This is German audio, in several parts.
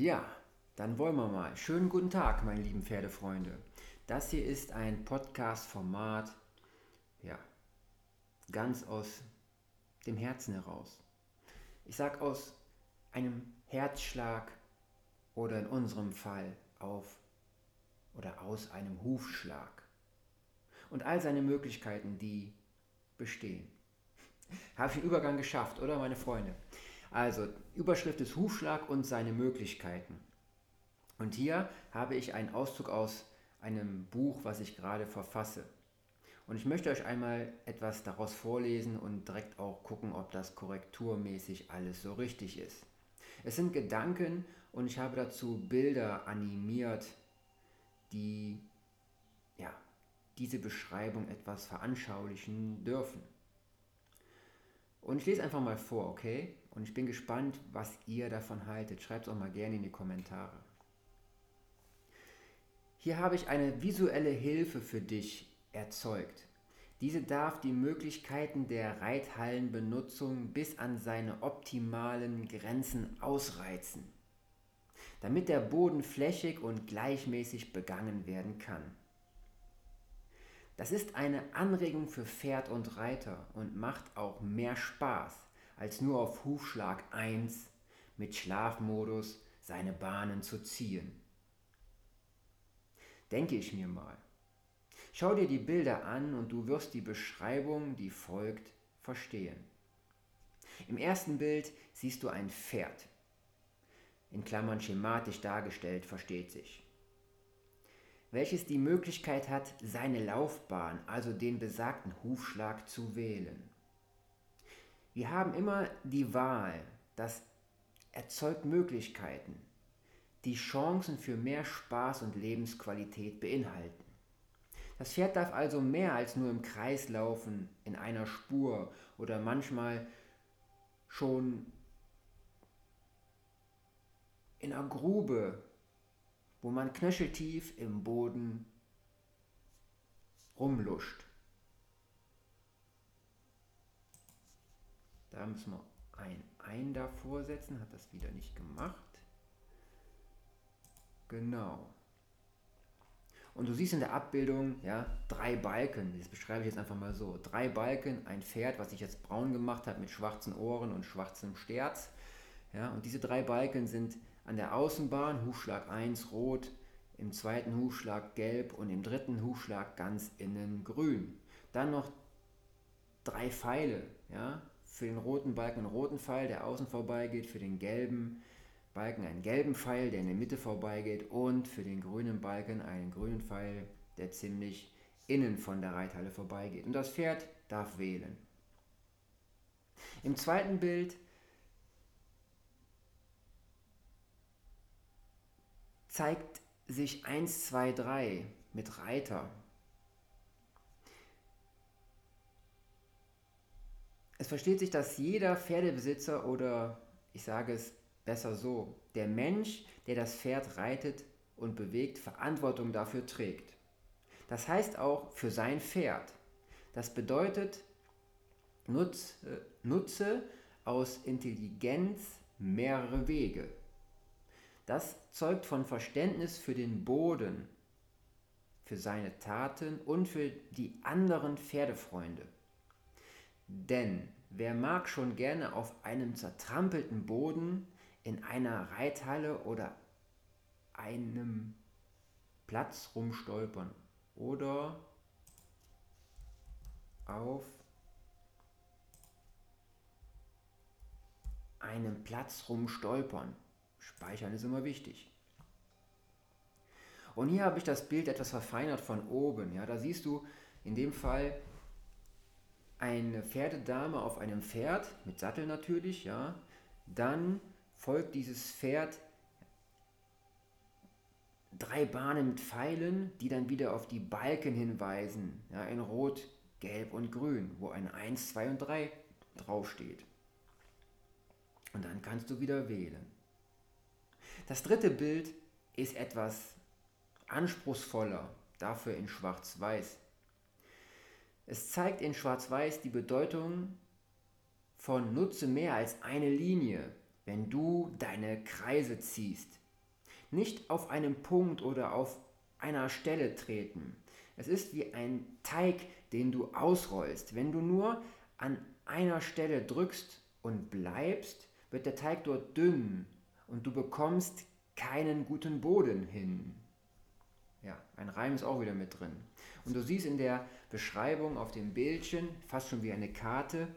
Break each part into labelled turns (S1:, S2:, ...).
S1: Ja, dann wollen wir mal. Schönen guten Tag, meine lieben Pferdefreunde. Das hier ist ein Podcast-Format, ja, ganz aus dem Herzen heraus. Ich sag aus einem Herzschlag oder in unserem Fall auf oder aus einem Hufschlag. Und all seine Möglichkeiten, die bestehen. Habe ich den Übergang geschafft, oder meine Freunde? Also, Überschrift ist Hufschlag und seine Möglichkeiten. Und hier habe ich einen Auszug aus einem Buch, was ich gerade verfasse. Und ich möchte euch einmal etwas daraus vorlesen und direkt auch gucken, ob das korrekturmäßig alles so richtig ist. Es sind Gedanken und ich habe dazu Bilder animiert, die ja, diese Beschreibung etwas veranschaulichen dürfen. Und ich lese einfach mal vor, okay? Und ich bin gespannt, was ihr davon haltet. Schreibt es auch mal gerne in die Kommentare. Hier habe ich eine visuelle Hilfe für dich erzeugt. Diese darf die Möglichkeiten der Reithallenbenutzung bis an seine optimalen Grenzen ausreizen, damit der Boden flächig und gleichmäßig begangen werden kann. Das ist eine Anregung für Pferd und Reiter und macht auch mehr Spaß, als nur auf Hufschlag 1 mit Schlafmodus seine Bahnen zu ziehen. Denke ich mir mal. Schau dir die Bilder an und du wirst die Beschreibung, die folgt, verstehen. Im ersten Bild siehst du ein Pferd. In Klammern schematisch dargestellt, versteht sich. Welches die Möglichkeit hat, seine Laufbahn, also den besagten Hufschlag, zu wählen. Wir haben immer die Wahl, das erzeugt Möglichkeiten, die Chancen für mehr Spaß und Lebensqualität beinhalten. Das Pferd darf also mehr als nur im Kreis laufen, in einer Spur oder manchmal schon in einer Grube, wo man knöcheltief im Boden rumluscht. Müssen wir ein Ein davor setzen, hat das wieder nicht gemacht. Genau. Und du siehst in der Abbildung ja, drei Balken, das beschreibe ich jetzt einfach mal so. Drei Balken, ein Pferd, was sich jetzt braun gemacht hat mit schwarzen Ohren und schwarzem Sterz. Ja, und diese drei Balken sind an der Außenbahn, Hufschlag 1 rot, im zweiten Hufschlag gelb und im dritten Hufschlag ganz innen grün. Dann noch drei Pfeile, ja, für den roten Balken einen roten Pfeil, der außen vorbeigeht, für den gelben Balken einen gelben Pfeil, der in der Mitte vorbeigeht und für den grünen Balken einen grünen Pfeil, der ziemlich innen von der Reithalle vorbeigeht. Und das Pferd darf wählen. Im zweiten Bild zeigt sich 1, 2, 3 mit Reiter. Es versteht sich, dass jeder Pferdebesitzer oder ich sage es Besser so, der Mensch, der das Pferd reitet und bewegt, Verantwortung dafür trägt. Das heißt auch für sein Pferd. Das bedeutet, nutze, nutze aus Intelligenz mehrere Wege. Das zeugt von Verständnis für den Boden, für seine Taten und für die anderen Pferdefreunde. Denn wer mag schon gerne auf einem zertrampelten Boden in einer Reithalle oder einem Platz rumstolpern oder auf einem Platz rumstolpern. Speichern ist immer wichtig. Und hier habe ich das Bild etwas verfeinert von oben. Ja, da siehst du in dem Fall eine Pferdedame auf einem Pferd mit Sattel natürlich, ja. Dann folgt dieses Pferd drei Bahnen mit Pfeilen, die dann wieder auf die Balken hinweisen, ja, in Rot, Gelb und Grün, wo ein 1, 2 und 3 draufsteht. Und dann kannst du wieder wählen. Das dritte Bild ist etwas anspruchsvoller, dafür in Schwarz-Weiß. Es zeigt in Schwarz-Weiß die Bedeutung von nutze mehr als eine Linie wenn du deine Kreise ziehst, Nicht auf einem Punkt oder auf einer Stelle treten. Es ist wie ein Teig, den du ausrollst. Wenn du nur an einer Stelle drückst und bleibst, wird der Teig dort dünn und du bekommst keinen guten Boden hin. Ja, ein Reim ist auch wieder mit drin. Und du siehst in der Beschreibung auf dem Bildchen, fast schon wie eine Karte,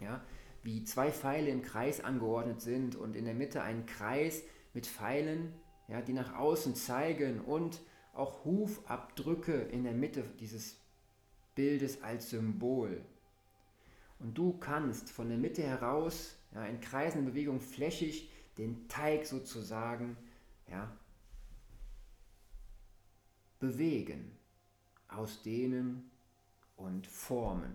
S1: ja, wie zwei Pfeile im Kreis angeordnet sind und in der Mitte ein Kreis mit Pfeilen, ja, die nach außen zeigen und auch Hufabdrücke in der Mitte dieses Bildes als Symbol. Und du kannst von der Mitte heraus ja, in kreisender Bewegung flächig den Teig sozusagen ja, bewegen, ausdehnen und formen.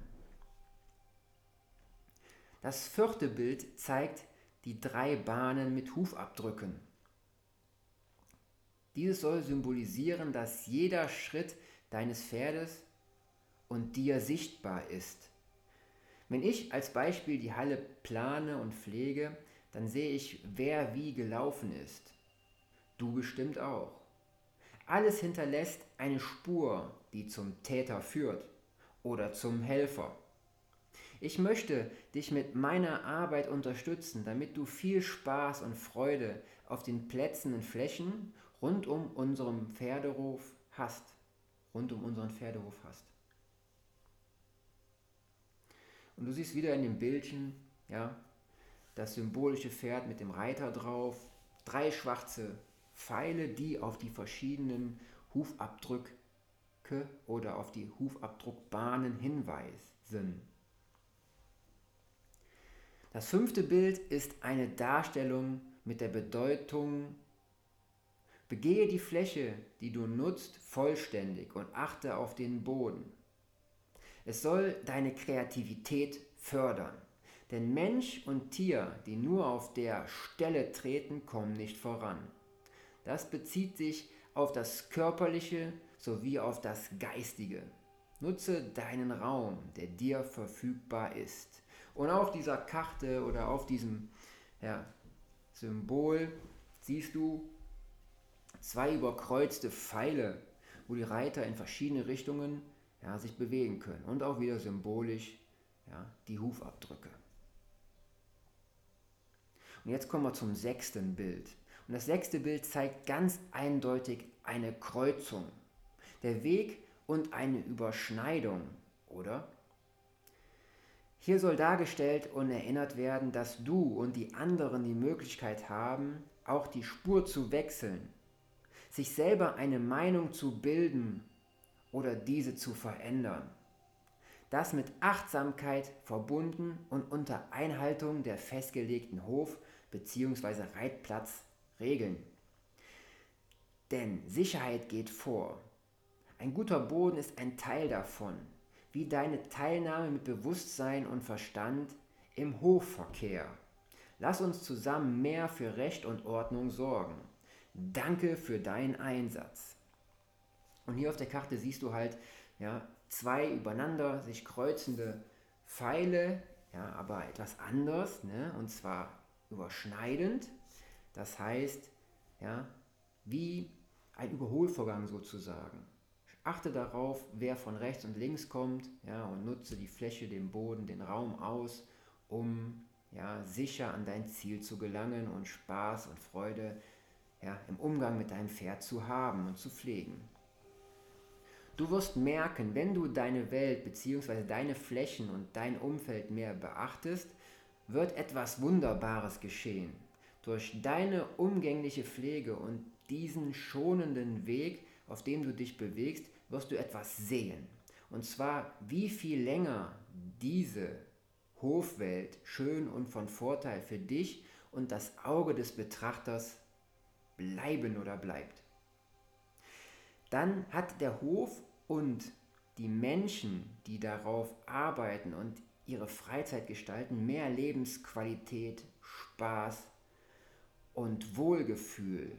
S1: Das vierte Bild zeigt die drei Bahnen mit Hufabdrücken. Dieses soll symbolisieren, dass jeder Schritt deines Pferdes und dir sichtbar ist. Wenn ich als Beispiel die Halle plane und pflege, dann sehe ich, wer wie gelaufen ist. Du bestimmt auch. Alles hinterlässt eine Spur, die zum Täter führt oder zum Helfer. Ich möchte dich mit meiner Arbeit unterstützen, damit du viel Spaß und Freude auf den Plätzen und Flächen rund um unseren Pferdehof hast. Rund um unseren Pferdehof hast. Und du siehst wieder in dem Bildchen, ja, das symbolische Pferd mit dem Reiter drauf, drei schwarze Pfeile, die auf die verschiedenen Hufabdrücke oder auf die Hufabdruckbahnen hinweisen. Das fünfte Bild ist eine Darstellung mit der Bedeutung, begehe die Fläche, die du nutzt, vollständig und achte auf den Boden. Es soll deine Kreativität fördern. Denn Mensch und Tier, die nur auf der Stelle treten, kommen nicht voran. Das bezieht sich auf das Körperliche sowie auf das Geistige. Nutze deinen Raum, der dir verfügbar ist. Und auf dieser Karte oder auf diesem ja, Symbol siehst du zwei überkreuzte Pfeile, wo die Reiter in verschiedene Richtungen ja, sich bewegen können. Und auch wieder symbolisch ja, die Hufabdrücke. Und jetzt kommen wir zum sechsten Bild. Und das sechste Bild zeigt ganz eindeutig eine Kreuzung. Der Weg und eine Überschneidung, oder? Hier soll dargestellt und erinnert werden, dass du und die anderen die Möglichkeit haben, auch die Spur zu wechseln, sich selber eine Meinung zu bilden oder diese zu verändern. Das mit Achtsamkeit verbunden und unter Einhaltung der festgelegten Hof- bzw. Reitplatzregeln. Denn Sicherheit geht vor. Ein guter Boden ist ein Teil davon, wie deine Teilnahme mit Bewusstsein und Verstand im Hofverkehr. Lass uns zusammen mehr für Recht und Ordnung sorgen. Danke für deinen Einsatz. Und hier auf der Karte siehst du halt ja, zwei übereinander sich kreuzende Pfeile, ja, aber etwas anders, ne? und zwar überschneidend. Das heißt, ja, wie ein Überholvorgang sozusagen. Achte darauf, wer von rechts und links kommt ja, und nutze die Fläche, den Boden, den Raum aus, um ja, sicher an dein Ziel zu gelangen und Spaß und Freude ja, im Umgang mit deinem Pferd zu haben und zu pflegen. Du wirst merken, wenn du deine Welt bzw. deine Flächen und dein Umfeld mehr beachtest, wird etwas Wunderbares geschehen. Durch deine umgängliche Pflege und diesen schonenden Weg, auf dem du dich bewegst, wirst du etwas sehen. Und zwar, wie viel länger diese Hofwelt schön und von Vorteil für dich und das Auge des Betrachters bleiben oder bleibt. Dann hat der Hof und die Menschen, die darauf arbeiten und ihre Freizeit gestalten, mehr Lebensqualität, Spaß und Wohlgefühl.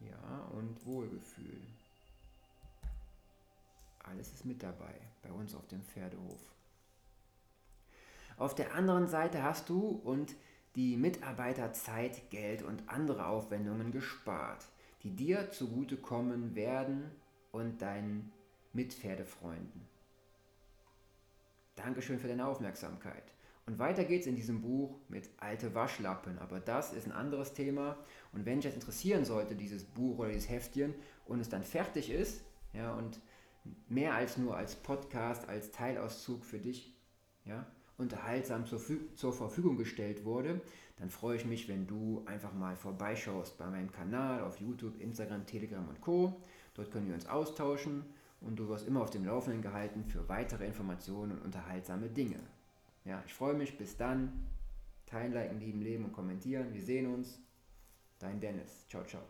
S1: Ja, und Wohlgefühl. Alles ist mit dabei bei uns auf dem Pferdehof. Auf der anderen Seite hast du und die Mitarbeiter Zeit, Geld und andere Aufwendungen gespart, die dir zugutekommen werden und deinen Mitpferdefreunden. Dankeschön für deine Aufmerksamkeit. Und weiter geht's in diesem Buch mit alte Waschlappen, aber das ist ein anderes Thema. Und wenn dich das interessieren sollte, dieses Buch oder dieses Heftchen, und es dann fertig ist, ja, und mehr als nur als Podcast, als Teilauszug für dich, ja, unterhaltsam zur, zur Verfügung gestellt wurde, dann freue ich mich, wenn du einfach mal vorbeischaust bei meinem Kanal auf YouTube, Instagram, Telegram und Co. Dort können wir uns austauschen und du wirst immer auf dem Laufenden gehalten für weitere Informationen und unterhaltsame Dinge. Ja, ich freue mich. Bis dann. Teilen, liken, lieben, leben und kommentieren. Wir sehen uns. Dein Dennis. Ciao, ciao.